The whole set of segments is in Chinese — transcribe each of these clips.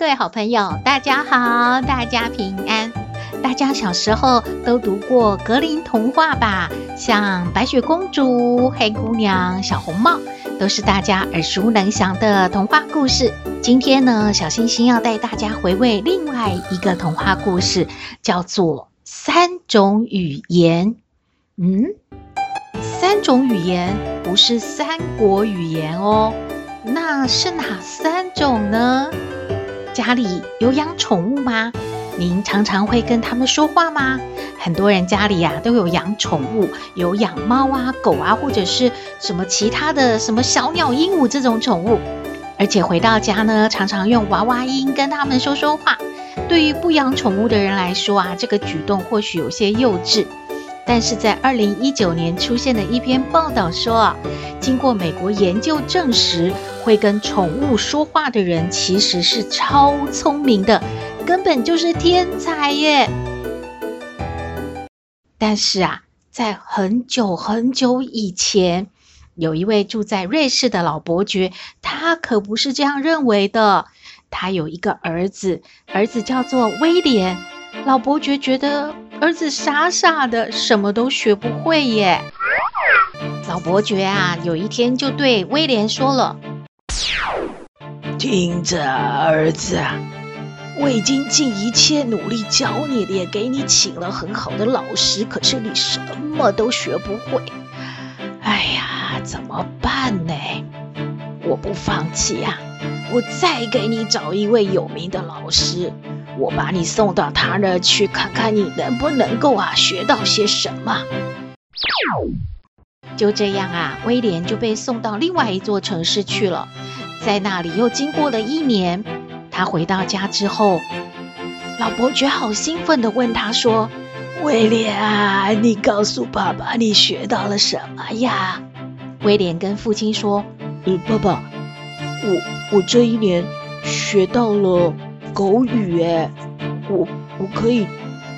各位好朋友，大家好，大家平安。大家小时候都读过格林童话吧？像白雪公主、黑姑娘、小红帽，都是大家耳熟能详的童话故事。今天呢，小星星要带大家回味另外一个童话故事，叫做《三种语言》。嗯，三种语言不是三国语言哦，那是哪三种呢？家里有养宠物吗？您常常会跟他们说话吗？很多人家里呀、啊、都有养宠物，有养猫啊、狗啊，或者是什么其他的什么小鸟、鹦鹉这种宠物。而且回到家呢，常常用娃娃音跟他们说说话。对于不养宠物的人来说啊，这个举动或许有些幼稚。但是在二零一九年出现的一篇报道说啊，经过美国研究证实，会跟宠物说话的人其实是超聪明的，根本就是天才耶！但是啊，在很久很久以前，有一位住在瑞士的老伯爵，他可不是这样认为的。他有一个儿子，儿子叫做威廉。老伯爵觉得儿子傻傻的，什么都学不会耶。老伯爵啊，有一天就对威廉说了：“听着，儿子，我已经尽一切努力教你，也给你请了很好的老师，可是你什么都学不会。哎呀，怎么办呢？我不放弃呀，我再给你找一位有名的老师。”我把你送到他那去，看看你能不能够啊学到些什么。就这样啊，威廉就被送到另外一座城市去了。在那里又经过了一年，他回到家之后，老伯爵好兴奋地问他说：“威廉啊，你告诉爸爸你学到了什么呀？”威廉跟父亲说：“嗯，爸爸，我我这一年学到了。”狗语哎，我我可以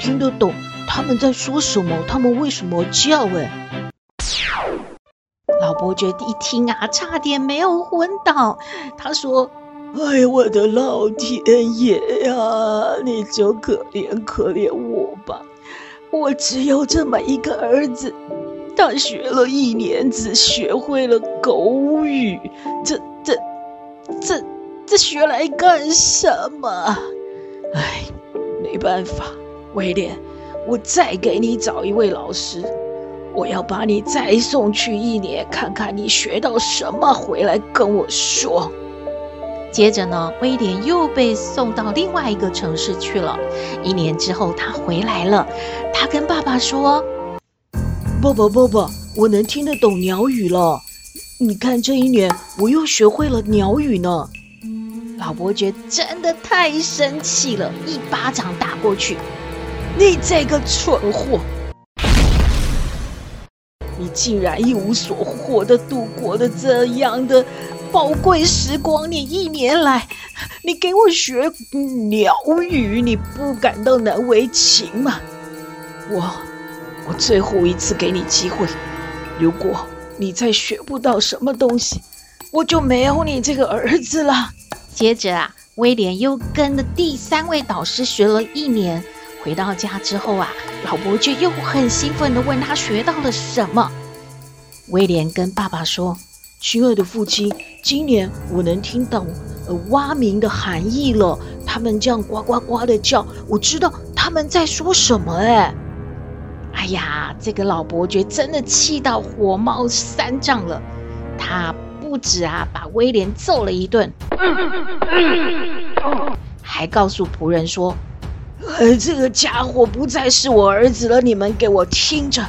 听得懂他们在说什么，他们为什么叫哎？老伯爵一听啊，差点没有昏倒。他说：“哎，我的老天爷呀，你就可怜可怜我吧！我只有这么一个儿子，他学了一年，只学会了狗语，这这。”这学来干什么？哎，没办法，威廉，我再给你找一位老师。我要把你再送去一年，看看你学到什么，回来跟我说。接着呢，威廉又被送到另外一个城市去了。一年之后，他回来了。他跟爸爸说：“爸爸，爸爸，我能听得懂鸟语了。你看，这一年我又学会了鸟语呢。”老伯爵真的太生气了，一巴掌打过去。你这个蠢货，你竟然一无所获的度过了这样的宝贵时光！你一年来，你给我学鸟语，你不感到难为情吗？我，我最后一次给你机会，如果你再学不到什么东西，我就没有你这个儿子了。接着啊，威廉又跟了第三位导师学了一年。回到家之后啊，老伯爵又很兴奋地问他学到了什么。威廉跟爸爸说：“亲爱的父亲，今年我能听懂呃蛙鸣的含义了。他们这样呱呱呱的叫，我知道他们在说什么。”哎，哎呀，这个老伯爵真的气到火冒三丈了。他。不止啊，把威廉揍了一顿，还告诉仆人说：“呃，这个家伙不再是我儿子了，你们给我听着，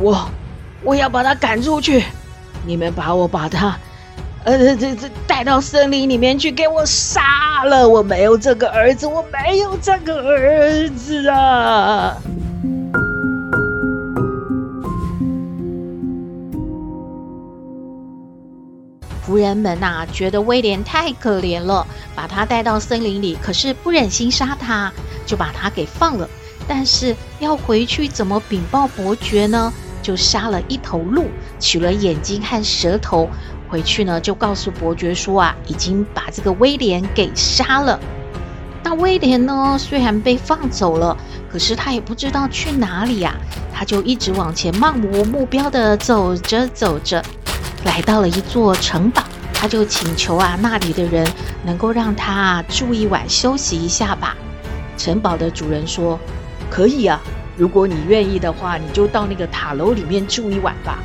我我要把他赶出去，你们把我把他呃，这这带到森林里面去给我杀了！我没有这个儿子，我没有这个儿子啊！仆人们呐、觉得威廉太可怜了，把他带到森林里，可是不忍心杀他，就把他给放了。但是要回去怎么禀报伯爵呢？就杀了一头鹿，取了眼睛和舌头，回去呢就告诉伯爵说啊，已经把这个威廉给杀了。那威廉呢，虽然被放走了，可是他也不知道去哪里呀、啊，他就一直往前漫无目标的走着走着，来到了一座城堡，他就请求啊那里的人能够让他住一晚休息一下吧。城堡的主人说：“可以啊。”如果你愿意的话，你就到那个塔楼里面住一晚吧。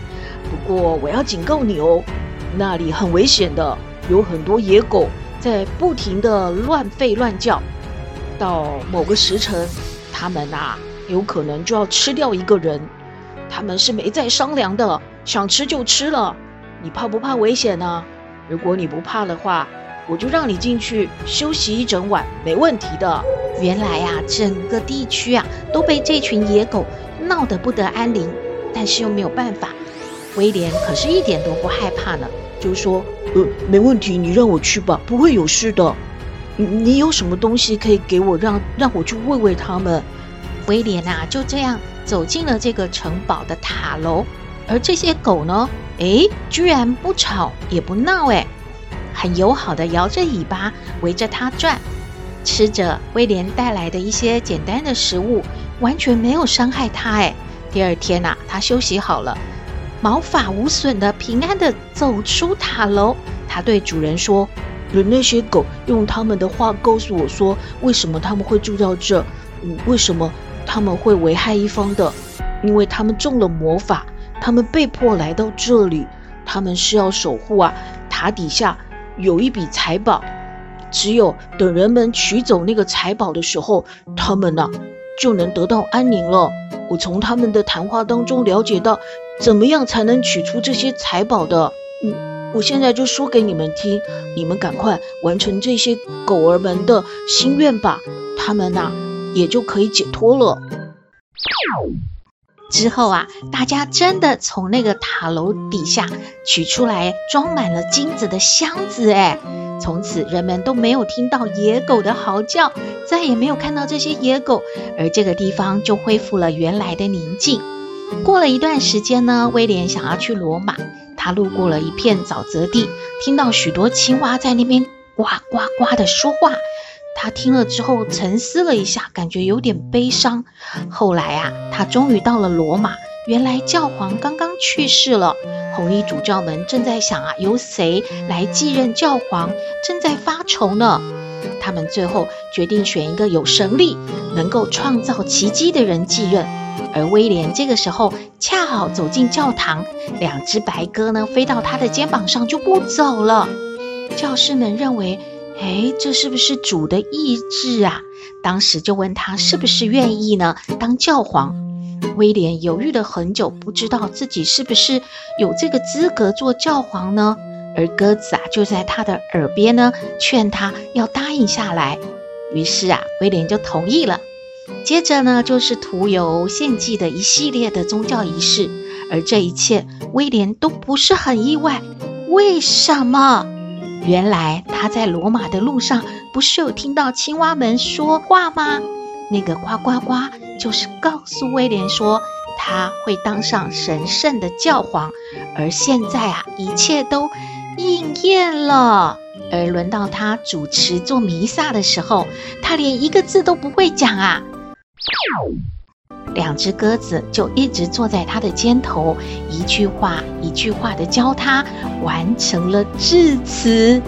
不过我要警告你哦，那里很危险的，有很多野狗在不停地乱吠乱叫。到某个时辰，他们啊有可能就要吃掉一个人。他们是没在商量的，想吃就吃了。你怕不怕危险呢？如果你不怕的话，我就让你进去休息一整晚，没问题的。原来啊，整个地区啊都被这群野狗闹得不得安宁，但是又没有办法。威廉可是一点都不害怕呢，就说：“呃，没问题，你让我去吧，不会有事的。你你有什么东西可以给我让，让让我去喂喂他们？”威廉啊，就这样走进了这个城堡的塔楼，而这些狗呢，诶，居然不吵也不闹，诶，很友好的摇着尾巴围着他转。吃着威廉带来的一些简单的食物，完全没有伤害他。哎，第二天呐、啊，他休息好了，毛发无损的平安的走出塔楼。他对主人说：“有那些狗用他们的话告诉我说，为什么他们会住到这？嗯，为什么他们会危害一方的？因为他们中了魔法，他们被迫来到这里，他们是要守护啊。塔底下有一笔财宝。”只有等人们取走那个财宝的时候，他们呢、就能得到安宁了。我从他们的谈话当中了解到，怎么样才能取出这些财宝的。嗯，我现在就说给你们听，你们赶快完成这些狗儿们的心愿吧，他们呐、也就可以解脱了。之后啊，大家真的从那个塔楼底下取出来装满了金子的箱子，哎。从此，人们都没有听到野狗的嚎叫，再也没有看到这些野狗，而这个地方就恢复了原来的宁静。过了一段时间呢，威廉想要去罗马，他路过了一片沼泽地，听到许多青蛙在那边呱呱呱的说话。他听了之后沉思了一下，感觉有点悲伤。后来啊，他终于到了罗马。原来教皇刚刚去世了，红衣主教们正在想啊，由谁来继任教皇，正在发愁呢。他们最后决定选一个有神力、能够创造奇迹的人继任。而威廉这个时候恰好走进教堂，两只白鸽呢飞到他的肩膀上就不走了。教士们认为，哎，这是不是主的意志啊？当时就问他是不是愿意呢当教皇。威廉犹豫了很久，不知道自己是不是有这个资格做教皇呢？而鸽子啊，就在他的耳边呢，劝他要答应下来。于是啊，威廉就同意了。接着呢，就是涂油献祭的一系列的宗教仪式。而这一切，威廉都不是很意外。为什么？原来他在罗马的路上，不是有听到青蛙们说话吗？那个呱呱呱，就是告诉威廉说他会当上神圣的教皇，而现在啊，一切都应验了。而轮到他主持做弥撒的时候，他连一个字都不会讲啊。两只鸽子就一直坐在他的肩头，一句话一句话的教他完成了致辞，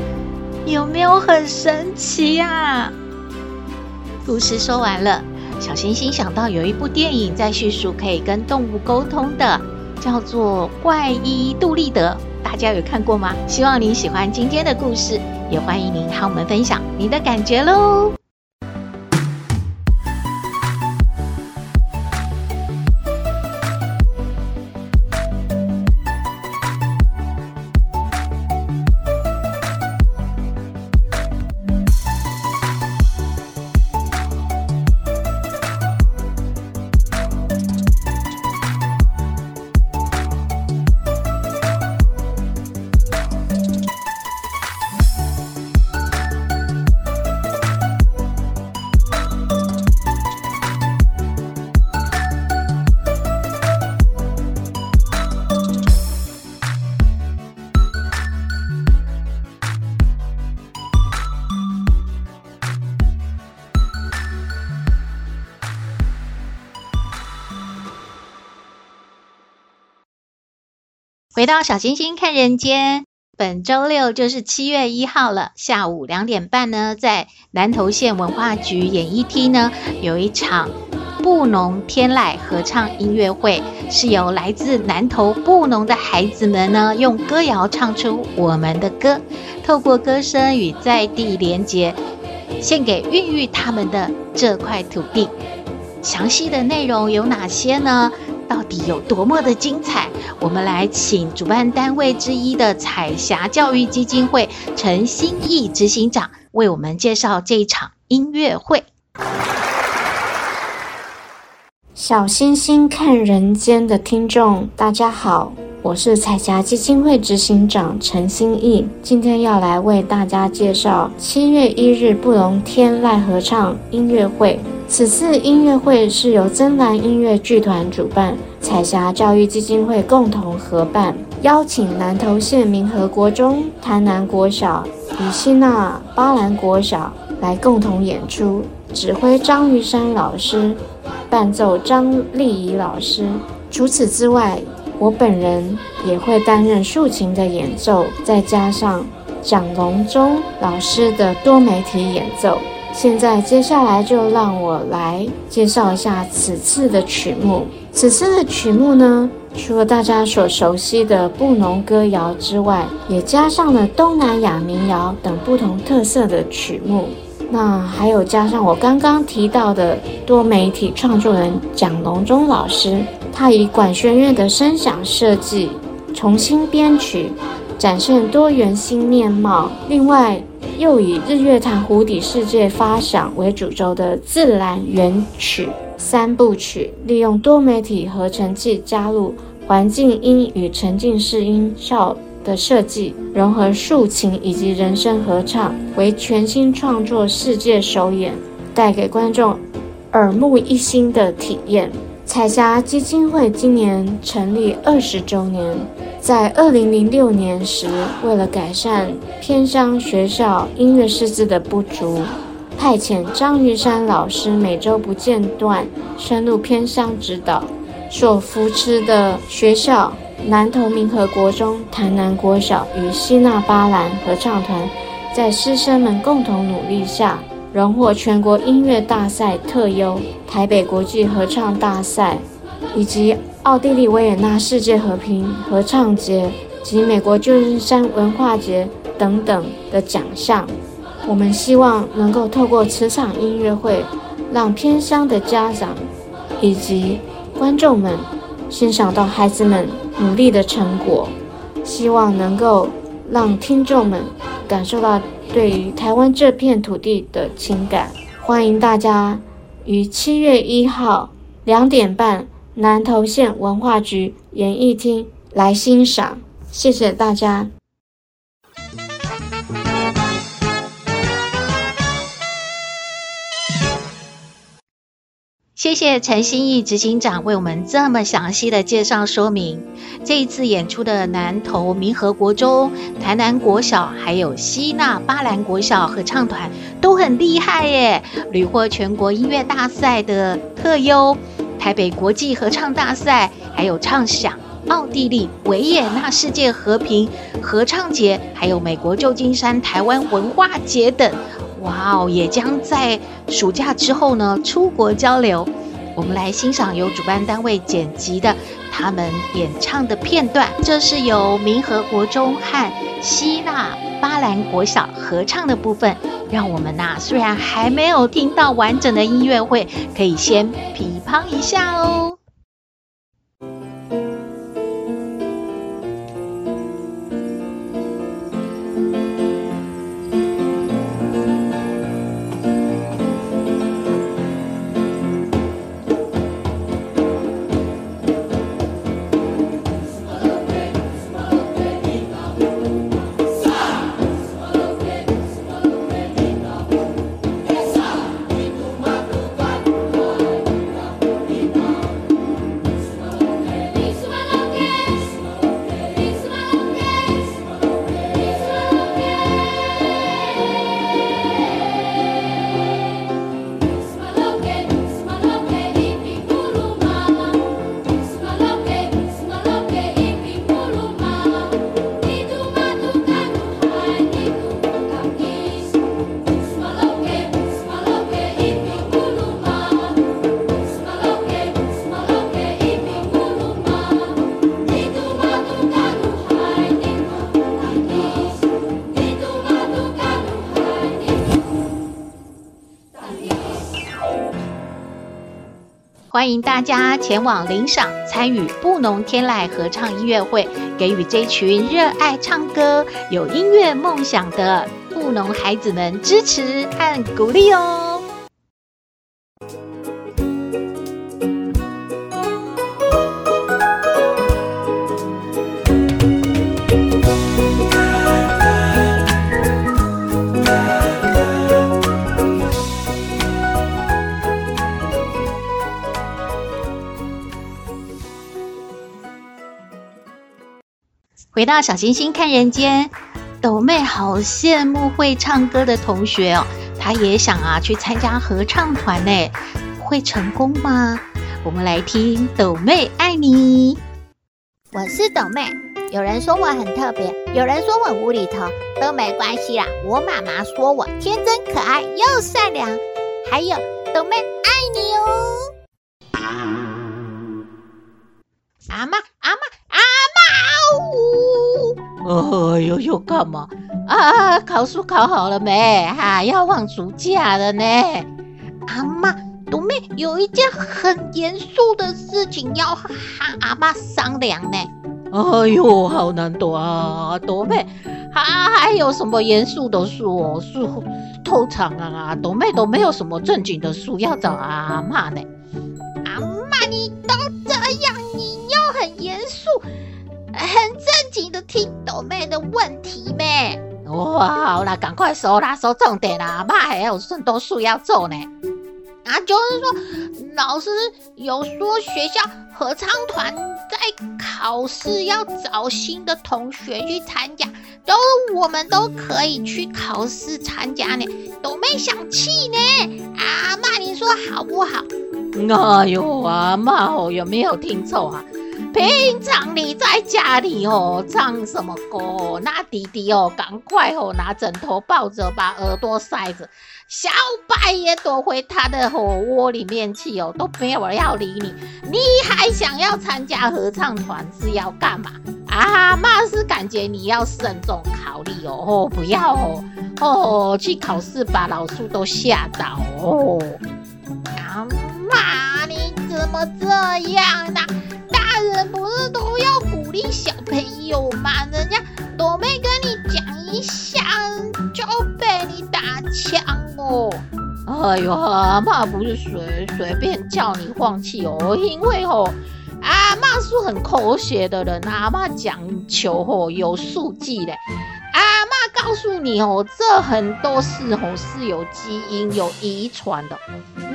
有没有很神奇呀？故事说完了，小星星想到有一部电影在叙述可以跟动物沟通的，叫做《怪医杜立德》，大家有看过吗？希望您喜欢今天的故事，也欢迎您和我们分享您的感觉喽。到小星星看人间，本周六就是七月一号了，下午两点半呢，在南投县文化局演艺厅呢，有一场布农天籁合唱音乐会，是由来自南投布农的孩子们呢，用歌谣唱出我们的歌，透过歌声与在地连结，献给孕育他们的这块土地。详细的内容有哪些呢？到底有多么的精彩？我们来请主办单位之一的彩霞教育基金会陈新义执行长为我们介绍这一场音乐会。小星星看人间的听众，大家好，我是彩霞基金会执行长陈欣义，今天要来为大家介绍七月一日布隆天籁合唱音乐会。此次音乐会是由真蓝音乐剧团主办，彩霞教育基金会共同合办，邀请南投县民和国中、台南国小与希纳巴兰国小来共同演出，指挥张玉山老师，伴奏张丽仪老师。除此之外，我本人也会担任竖琴的演奏，再加上蒋龙忠老师的多媒体演奏。现在，接下来就让我来介绍一下此次的曲目。此次的曲目呢，除了大家所熟悉的布农歌谣之外，也加上了东南亚民谣等不同特色的曲目。那还有加上我刚刚提到的多媒体创作人蒋龙忠老师，他以管弦乐的声响设计重新编曲，展现多元新面貌。另外，又以日月潭湖底世界发响为主轴的自然原曲三部曲，利用多媒体合成器加入环境音与沉浸式音效的设计，融合竖琴以及人声合唱，为全新创作世界首演，带给观众耳目一新的体验。彩霞基金会今年成立二十周年，在二零零六年时，为了改善偏乡学校音乐师资的不足，派遣张玉山老师每周不间断深入偏乡指导。所扶持的学校南投民和国中、台南国小与希纳巴兰合唱团，在师生们共同努力下，荣获全国音乐大赛特优、台北国际合唱大赛以及奥地利维也纳世界和平合唱节及美国旧金山文化节等等的奖项。我们希望能够透过此场音乐会，让偏乡的家长以及观众们欣赏到孩子们努力的成果，希望能够让听众们感受到。对于台湾这片土地的情感，欢迎大家于七月一号两点半南投县文化局演艺厅来欣赏。谢谢大家。谢谢陈欣义执行长为我们这么详细的介绍说明。这一次演出的南投民和国中、台南国小还有希纳巴兰国小合唱团都很厉害耶，屡获全国音乐大赛的特优、台北国际合唱大赛，还有唱响奥地利维也纳世界和平合唱节，还有美国旧金山台湾文化节等。哇哦，也将在暑假之后呢出国交流。我们来欣赏由主办单位剪辑的他们演唱的片段。这是由民和国中和希纳巴兰国小合唱的部分。让我们呐、虽然还没有听到完整的音乐会，可以先批判一下哦。欢迎大家前往领赏参与布农天籁合唱音乐会，给予这群热爱唱歌、有音乐梦想的布农孩子们支持和鼓励哦。回到小星星看人间，抖妹好羡慕会唱歌的同学哦，她也想啊去参加合唱团呢，会成功吗？我们来听抖妹爱你。我是抖妹，有人说我很特别，有人说我无厘头，都没关系啦。我妈妈说我天真可爱又善良，还有抖妹爱你哦。阿妈，阿妈。哎呦呦，干嘛啊？考试考好了没？哈、啊，要放暑假了呢。阿妈，朵妹有一件很严肃的事情要和阿妈商量呢。哎呦，好难躲啊，朵妹。还、啊、还有什么严肃的事哦？是通常啊，朵妹都没有什么正经的事要找阿妈呢。阿妈，你都这样，你又很严肃。很正经的听懂妹的问题咩？哇，好啦，赶快说啦，说重点啦，妈还有很多事要做呢。啊，就是说，老师有说学校合唱团在考试要找新的同学去参加，都我们都可以去考试参加呢。斗妹想去呢，阿妈你说好不好？哎呦，阿妈哦，有没有听错啊？平常你在家里哦，唱什么歌？那弟弟哦，赶快哦，拿枕头抱着，把耳朵塞着。小白也躲回他的火窝里面去哦，都没有人要理你。你还想要参加合唱团是要干嘛？啊，妈是感觉你要慎重考虑哦，哦，不要哦，哦，去考试把老师都吓到哦。啊妈，你怎么这样呢？不是都要鼓励小朋友嘛？人家都没跟你讲一下，就被你打枪哦。哎呦，阿妈不是随随便叫你放弃哦，因为哦，阿妈是很科学的人，阿妈讲求哦有数据嘞。阿妈告诉你哦，这很多事哦是有基因、有遗传的。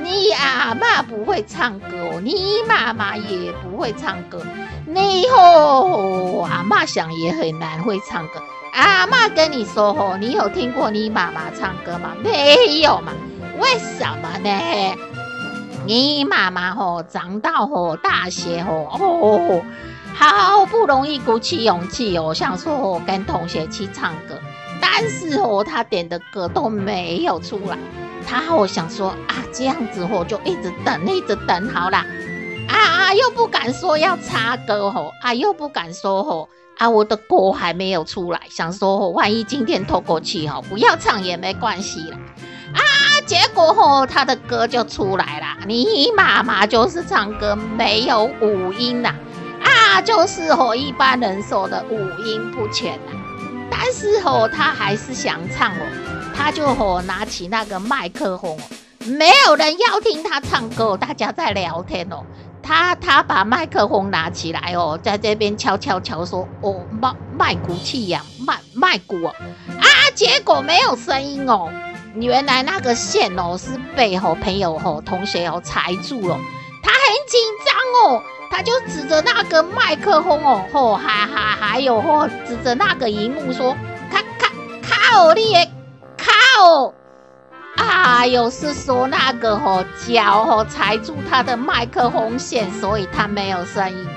你阿妈不会唱歌哦，你妈妈也不会唱歌，你以后阿妈想也很难会唱歌。阿妈跟你说哦，你有听过你妈妈唱歌吗？没有嘛？为什么呢？你妈妈吼，长到吼大学吼哦，好不容易鼓起勇气哦，想说哦跟同学去唱歌，但是哦她点的歌都没有出来。他我想说啊，这样子我就一直等，一直等好了，啊啊，又不敢说要插歌吼，啊又不敢说吼，啊我的歌还没有出来，想说万一今天透过去吼，不要唱也没关系啦，啊结果吼他的歌就出来了，你妈妈就是唱歌没有五音呐，啊就是吼一般人说的五音不全呐，但是吼他还是想唱哦。他就吼拿起那个麦克风，没有人要听他唱歌，大家在聊天哦。他他把麦克风拿起来哦，在这边敲敲敲说：“哦，麦麦鼓气呀，麦麦鼓哦。”啊，结果没有声音哦。原来那个线哦是被吼朋友吼同学哦踩住了，他很紧张哦，他就指着那个麦克风哦，吼还还还有吼指着那个荧幕说：“卡卡卡哦你的。”哦，啊，有是说那个吼脚吼踩住他的麦克风线，所以他没有声音。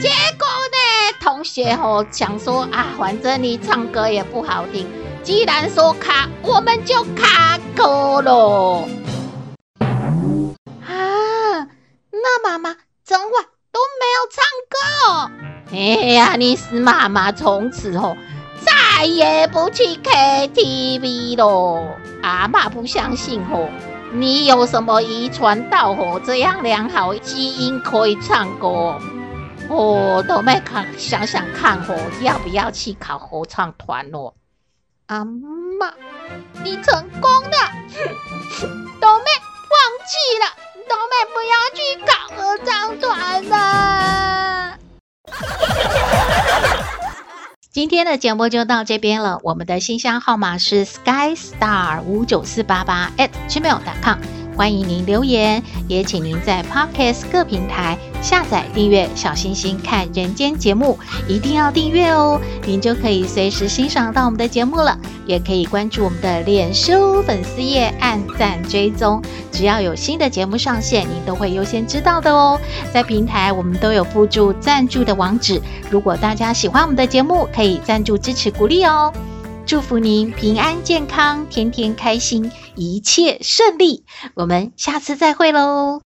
结果呢，同学吼想说啊，反正你唱歌也不好听，既然说卡，我们就卡歌喽。啊，那妈妈整晚都没有唱歌哦。哎呀，你是妈妈从此后。再也不去 KTV 喽！阿妈不相信吼，你有什么遗传到我这样良好基因可以唱歌？我都没看，想想看哦，要不要去考合唱团哦？阿妈，你成功了，都没放弃了，豆妹不要去搞合唱团了。今天的节目就到这边了，我们的信箱号码是 skystar 五九四八八 at gmail.com。欢迎您留言，也请您在 Podcast 各平台下载订阅“小星星看人间”节目，一定要订阅哦，您就可以随时欣赏到我们的节目了。也可以关注我们的脸书粉丝页，按赞追踪，只要有新的节目上线，您都会优先知道的哦。在平台我们都有附注赞助的网址，如果大家喜欢我们的节目，可以赞助支持鼓励哦。祝福您平安健康，天天开心，一切顺利。我们下次再会喽。